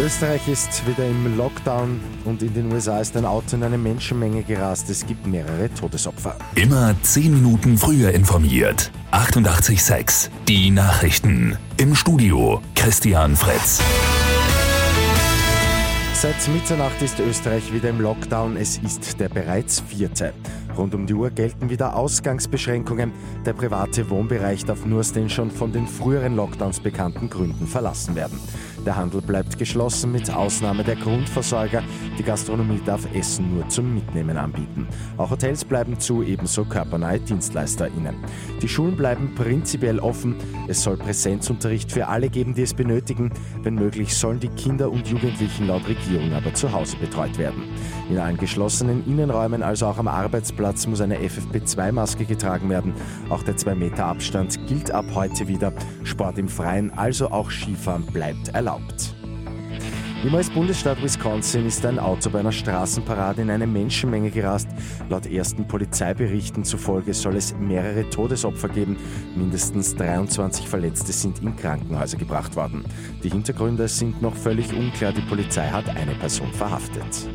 Österreich ist wieder im Lockdown und in den USA ist ein Auto in eine Menschenmenge gerast. Es gibt mehrere Todesopfer. Immer 10 Minuten früher informiert. 88.6 Die Nachrichten. Im Studio Christian Fritz. Seit Mitternacht ist Österreich wieder im Lockdown. Es ist der bereits vierte. Rund um die Uhr gelten wieder Ausgangsbeschränkungen. Der private Wohnbereich darf nur aus den schon von den früheren Lockdowns bekannten Gründen verlassen werden. Der Handel bleibt geschlossen mit Ausnahme der Grundversorger. Die Gastronomie darf Essen nur zum Mitnehmen anbieten. Auch Hotels bleiben zu, ebenso körpernahe DienstleisterInnen. Die Schulen bleiben prinzipiell offen. Es soll Präsenzunterricht für alle geben, die es benötigen. Wenn möglich sollen die Kinder und Jugendlichen laut Regierung aber zu Hause betreut werden. In allen geschlossenen Innenräumen, also auch am Arbeitsplatz, muss eine FFP2-Maske getragen werden. Auch der 2-Meter-Abstand gilt ab heute wieder. Sport im Freien, also auch Skifahren, bleibt erlaubt. Im US-Bundesstaat Wisconsin ist ein Auto bei einer Straßenparade in eine Menschenmenge gerast. Laut ersten Polizeiberichten zufolge soll es mehrere Todesopfer geben. Mindestens 23 Verletzte sind in Krankenhäuser gebracht worden. Die Hintergründe sind noch völlig unklar. Die Polizei hat eine Person verhaftet.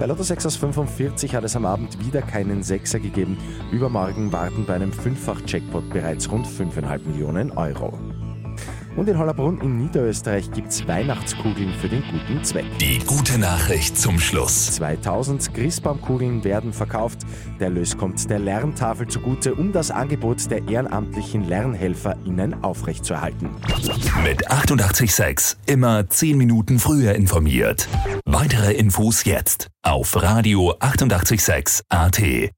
Bei Lotto 6 aus 45 hat es am Abend wieder keinen Sechser gegeben. Übermorgen warten bei einem Fünffach-Jackpot bereits rund 5,5 Millionen Euro. Und in Hollerbrunn in Niederösterreich gibt es Weihnachtskugeln für den guten Zweck. Die gute Nachricht zum Schluss. 2000 Christbaumkugeln werden verkauft. Der Erlös kommt der Lerntafel zugute, um das Angebot der ehrenamtlichen LernhelferInnen aufrechtzuerhalten. Mit 886 immer 10 Minuten früher informiert. Weitere Infos jetzt auf Radio 886 AT.